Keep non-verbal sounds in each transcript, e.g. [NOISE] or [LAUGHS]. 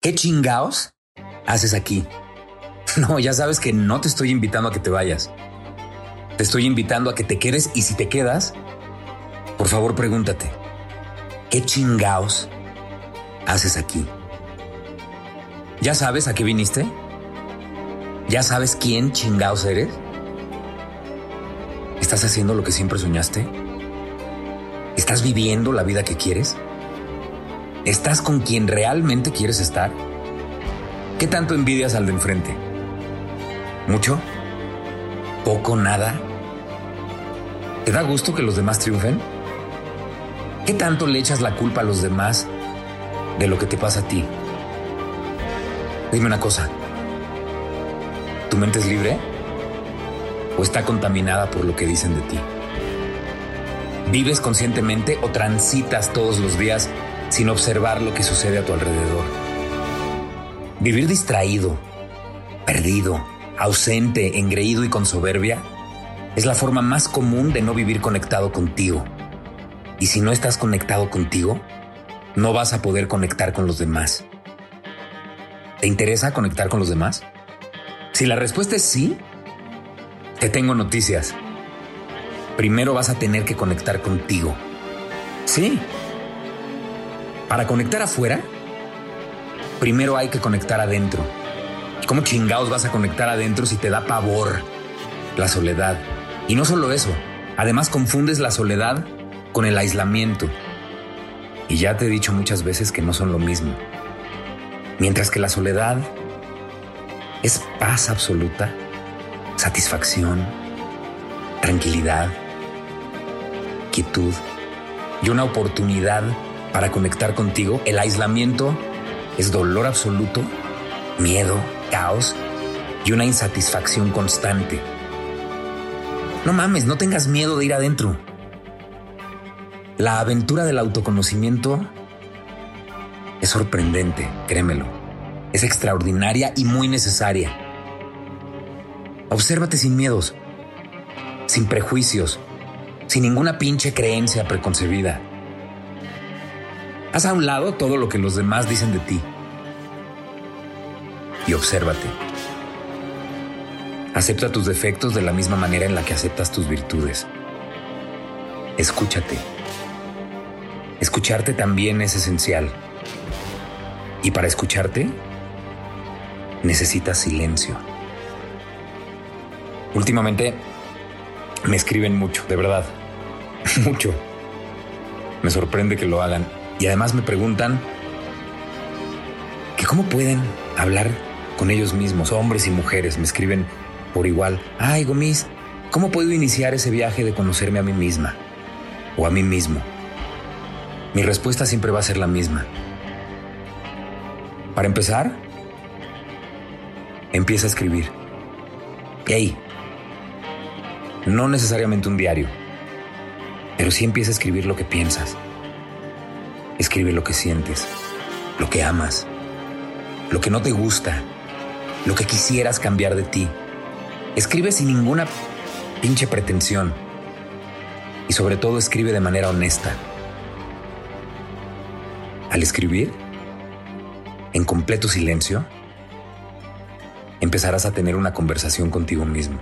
¿Qué chingaos haces aquí? [LAUGHS] No, ya sabes que no te estoy invitando a que te vayas. Te estoy invitando a que te quedes y si te quedas, por favor pregúntate, ¿qué chingaos haces aquí? ¿Ya sabes a qué viniste? ¿Ya sabes quién chingaos eres? ¿Estás haciendo lo que siempre soñaste? ¿Estás viviendo la vida que quieres? ¿Estás con quien realmente quieres estar? ¿Qué tanto envidias al de enfrente? ¿Mucho? ¿Poco? ¿Nada? ¿Te da gusto que los demás triunfen? ¿Qué tanto le echas la culpa a los demás de lo que te pasa a ti? Dime una cosa. ¿Tu mente es libre? ¿O está contaminada por lo que dicen de ti? ¿Vives conscientemente o transitas todos los días sin observar lo que sucede a tu alrededor? Vivir distraído, perdido, ausente, engreído y con soberbia es la forma más común de no vivir conectado contigo. Y si no estás conectado contigo, no vas a poder conectar con los demás. ¿Te interesa conectar con los demás? Si la respuesta es sí, te tengo noticias. Primero vas a tener que conectar contigo. Sí. Para conectar afuera, primero hay que conectar adentro. ¿Cómo chingados vas a conectar adentro si te da pavor la soledad? Y no solo eso, además confundes la soledad con el aislamiento. Y ya te he dicho muchas veces que no son lo mismo. Mientras que la soledad es paz absoluta, satisfacción, tranquilidad, quietud y una oportunidad para conectar contigo, el aislamiento es dolor absoluto, miedo, caos y una insatisfacción constante. No mames, no tengas miedo de ir adentro. La aventura del autoconocimiento es sorprendente, créemelo. Es extraordinaria y muy necesaria. Obsérvate sin miedos, sin prejuicios, sin ninguna pinche creencia preconcebida. Haz a un lado todo lo que los demás dicen de ti y obsérvate. Acepta tus defectos de la misma manera en la que aceptas tus virtudes. Escúchate. Escucharte también es esencial. Y para escucharte, necesitas silencio. Últimamente me escriben mucho, de verdad. [LAUGHS] mucho. Me sorprende que lo hagan. Y además me preguntan que cómo pueden hablar con ellos mismos, hombres y mujeres. Me escriben por igual. Ay, Gomis, ¿cómo puedo iniciar ese viaje de conocerme a mí misma? O a mí mismo. Mi respuesta siempre va a ser la misma. Para empezar, empieza a escribir. Hey, no necesariamente un diario, pero sí empieza a escribir lo que piensas. Escribe lo que sientes, lo que amas, lo que no te gusta, lo que quisieras cambiar de ti. Escribe sin ninguna pinche pretensión. Y sobre todo escribe de manera honesta. Al escribir, en completo silencio, empezarás a tener una conversación contigo mismo.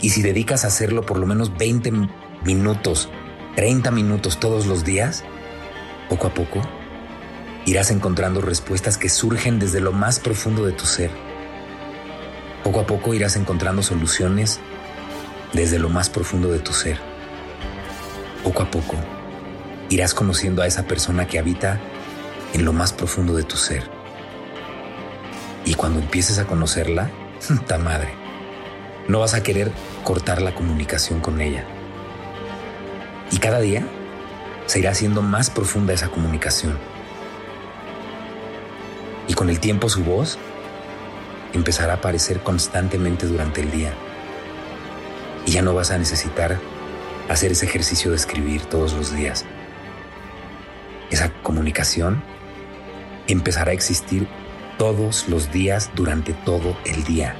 Y si dedicas a hacerlo por lo menos 20 minutos, 30 minutos todos los días, poco a poco, irás encontrando respuestas que surgen desde lo más profundo de tu ser. Poco a poco irás encontrando soluciones desde lo más profundo de tu ser. Poco a poco irás conociendo a esa persona que habita en lo más profundo de tu ser. Y cuando empieces a conocerla, [LAUGHS] ta madre, no vas a querer cortar la comunicación con ella. Y cada día se irá haciendo más profunda esa comunicación. con el tiempo su voz empezará a aparecer constantemente durante el día. Y ya no vas a necesitar hacer ese ejercicio de escribir todos los días. Esa comunicación empezará a existir todos los días durante todo el día.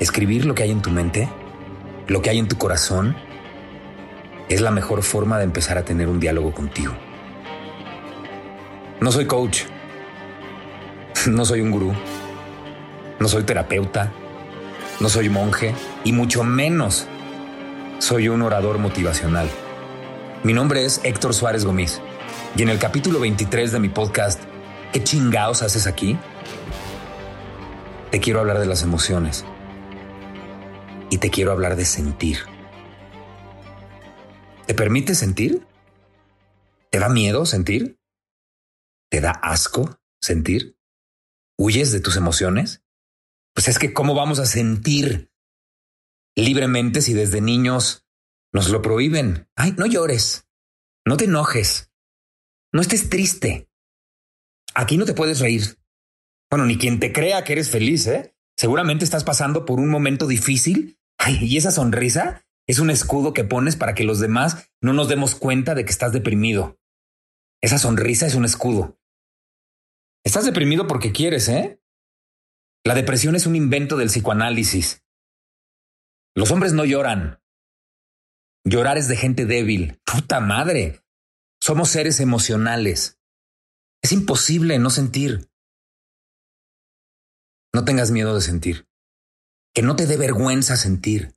Escribir lo que hay en tu mente, lo que hay en tu corazón, es la mejor forma de empezar a tener un diálogo contigo. No soy coach, no soy un gurú, no soy terapeuta, no soy monje y mucho menos soy un orador motivacional. Mi nombre es Héctor Suárez Gómez y en el capítulo 23 de mi podcast, ¿Qué chingados haces aquí? Te quiero hablar de las emociones y te quiero hablar de sentir. ¿Te permite sentir? ¿Te da miedo sentir? ¿Te da asco sentir? ¿Huyes de tus emociones? Pues es que ¿cómo vamos a sentir libremente si desde niños nos lo prohíben? Ay, no llores, no te enojes, no estés triste. Aquí no te puedes reír. Bueno, ni quien te crea que eres feliz, ¿eh? Seguramente estás pasando por un momento difícil. Ay, y esa sonrisa es un escudo que pones para que los demás no nos demos cuenta de que estás deprimido. Esa sonrisa es un escudo. Estás deprimido porque quieres, ¿eh? La depresión es un invento del psicoanálisis. Los hombres no lloran. Llorar es de gente débil. Puta madre. Somos seres emocionales. Es imposible no sentir. No tengas miedo de sentir. Que no te dé vergüenza sentir.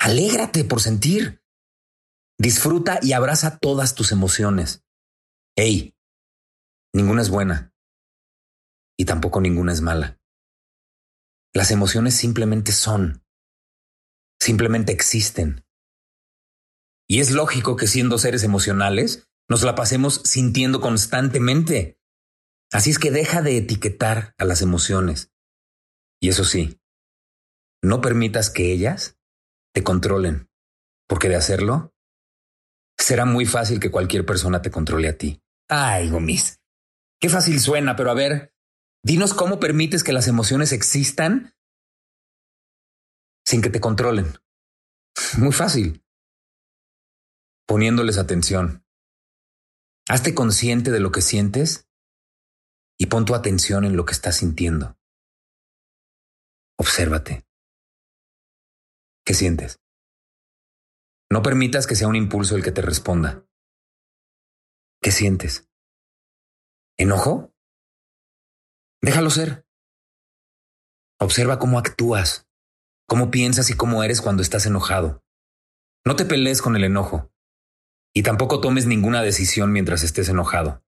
Alégrate por sentir. Disfruta y abraza todas tus emociones. Hey, Ninguna es buena. Y tampoco ninguna es mala. Las emociones simplemente son. Simplemente existen. Y es lógico que siendo seres emocionales, nos la pasemos sintiendo constantemente. Así es que deja de etiquetar a las emociones. Y eso sí, no permitas que ellas te controlen, porque de hacerlo, será muy fácil que cualquier persona te controle a ti. Ay, Gomis, Qué fácil suena, pero a ver, dinos cómo permites que las emociones existan sin que te controlen. [LAUGHS] Muy fácil. Poniéndoles atención. Hazte consciente de lo que sientes y pon tu atención en lo que estás sintiendo. Obsérvate. ¿Qué sientes? No permitas que sea un impulso el que te responda. ¿Qué sientes? ¿Enojo? Déjalo ser. Observa cómo actúas, cómo piensas y cómo eres cuando estás enojado. No te pelees con el enojo y tampoco tomes ninguna decisión mientras estés enojado.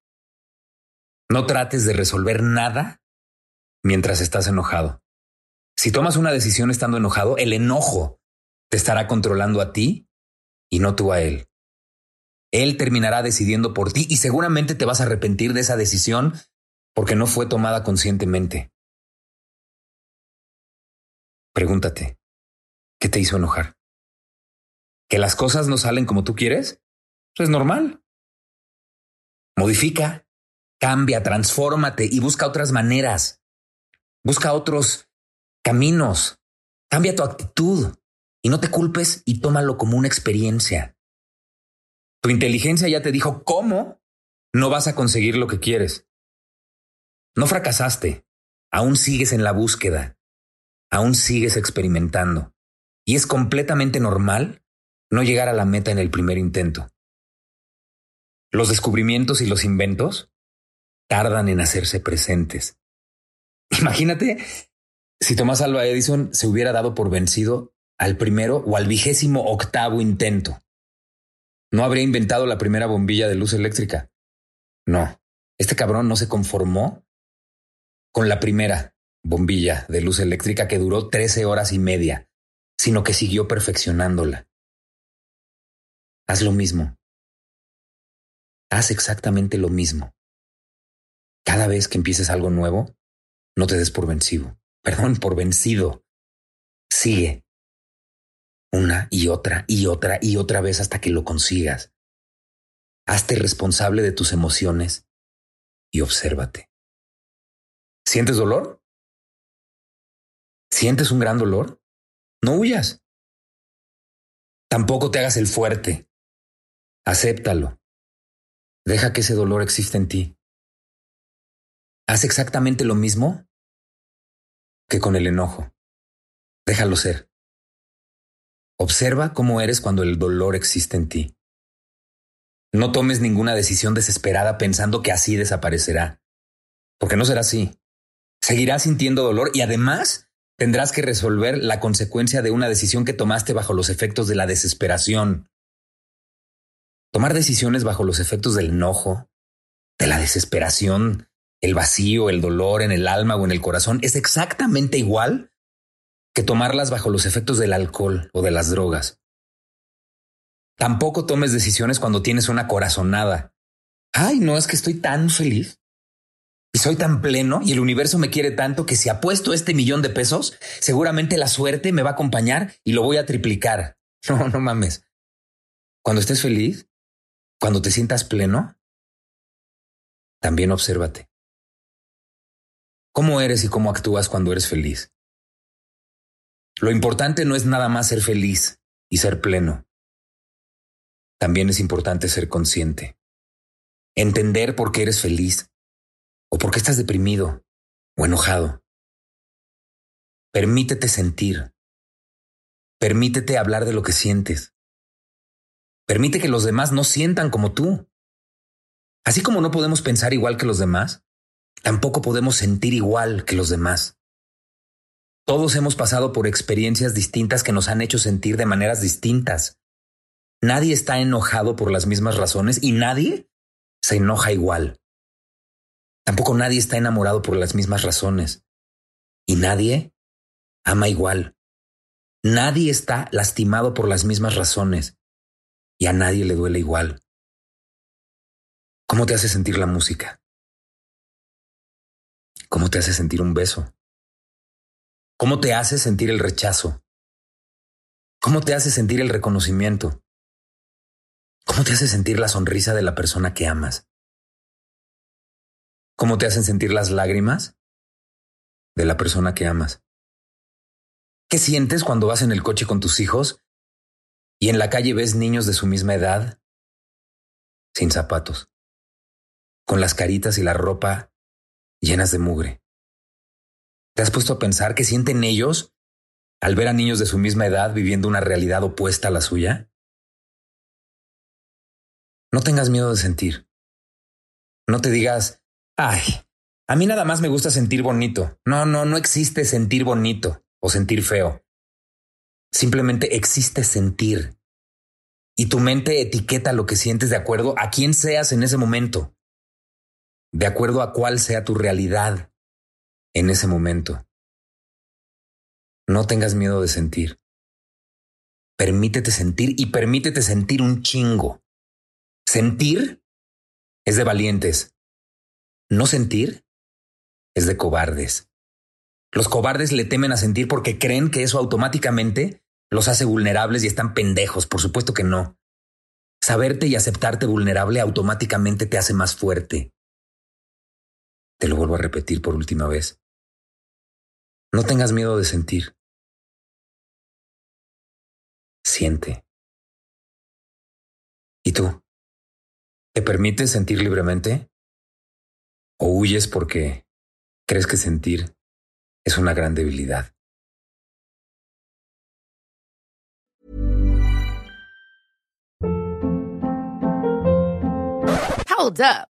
No trates de resolver nada mientras estás enojado. Si tomas una decisión estando enojado, el enojo te estará controlando a ti y no tú a él. Él terminará decidiendo por ti y seguramente te vas a arrepentir de esa decisión porque no fue tomada conscientemente. Pregúntate, ¿qué te hizo enojar? ¿Que las cosas no salen como tú quieres? Eso es normal. Modifica, cambia, transfórmate y busca otras maneras. Busca otros caminos. Cambia tu actitud y no te culpes y tómalo como una experiencia. Tu inteligencia ya te dijo cómo no vas a conseguir lo que quieres. No fracasaste, aún sigues en la búsqueda, aún sigues experimentando. Y es completamente normal no llegar a la meta en el primer intento. Los descubrimientos y los inventos tardan en hacerse presentes. Imagínate si Tomás Alva Edison se hubiera dado por vencido al primero o al vigésimo octavo intento no habría inventado la primera bombilla de luz eléctrica. No, este cabrón no se conformó con la primera bombilla de luz eléctrica que duró 13 horas y media, sino que siguió perfeccionándola. Haz lo mismo. Haz exactamente lo mismo. Cada vez que empieces algo nuevo, no te des por vencido. Perdón, por vencido. Sigue una y otra y otra y otra vez hasta que lo consigas. Hazte responsable de tus emociones y obsérvate. ¿Sientes dolor? ¿Sientes un gran dolor? No huyas. Tampoco te hagas el fuerte. Acéptalo. Deja que ese dolor exista en ti. Haz exactamente lo mismo que con el enojo. Déjalo ser. Observa cómo eres cuando el dolor existe en ti. No tomes ninguna decisión desesperada pensando que así desaparecerá, porque no será así. Seguirás sintiendo dolor y además tendrás que resolver la consecuencia de una decisión que tomaste bajo los efectos de la desesperación. Tomar decisiones bajo los efectos del enojo, de la desesperación, el vacío, el dolor en el alma o en el corazón es exactamente igual que tomarlas bajo los efectos del alcohol o de las drogas. Tampoco tomes decisiones cuando tienes una corazonada. Ay, no, es que estoy tan feliz y soy tan pleno y el universo me quiere tanto que si apuesto este millón de pesos, seguramente la suerte me va a acompañar y lo voy a triplicar. [LAUGHS] No, no mames. Cuando estés feliz, cuando te sientas pleno, también obsérvate. ¿Cómo eres y cómo actúas cuando eres feliz? Lo importante no es nada más ser feliz y ser pleno. También es importante ser consciente. Entender por qué eres feliz o por qué estás deprimido o enojado. Permítete sentir. Permítete hablar de lo que sientes. Permite que los demás no sientan como tú. Así como no podemos pensar igual que los demás, tampoco podemos sentir igual que los demás. Todos hemos pasado por experiencias distintas que nos han hecho sentir de maneras distintas. Nadie está enojado por las mismas razones y nadie se enoja igual. Tampoco nadie está enamorado por las mismas razones. Y nadie ama igual. Nadie está lastimado por las mismas razones. Y a nadie le duele igual. ¿Cómo te hace sentir la música? ¿Cómo te hace sentir un beso? ¿Cómo te hace sentir el rechazo? ¿Cómo te hace sentir el reconocimiento? ¿Cómo te hace sentir la sonrisa de la persona que amas? ¿Cómo te hacen sentir las lágrimas de la persona que amas? ¿Qué sientes cuando vas en el coche con tus hijos y en la calle ves niños de su misma edad sin zapatos, con las caritas y la ropa llenas de mugre? ¿Te has puesto a pensar qué sienten ellos al ver a niños de su misma edad viviendo una realidad opuesta a la suya? No tengas miedo de sentir. No te digas, ay, a mí nada más me gusta sentir bonito. No, no, no existe sentir bonito o sentir feo. Simplemente existe sentir. Y tu mente etiqueta lo que sientes de acuerdo a quién seas en ese momento, de acuerdo a cuál sea tu realidad en ese momento. No tengas miedo de sentir. Permítete sentir y permítete sentir un chingo. Sentir es de valientes. No sentir es de cobardes. Los cobardes le temen a sentir porque creen que eso automáticamente los hace vulnerables y están pendejos. Por supuesto que no. Saberte y aceptarte vulnerable automáticamente te hace más fuerte. Te lo vuelvo a repetir por última vez. No tengas miedo de sentir. Siente. ¿Y tú? ¿Te permites sentir libremente? ¿O huyes porque crees que sentir es una gran debilidad? Hold up.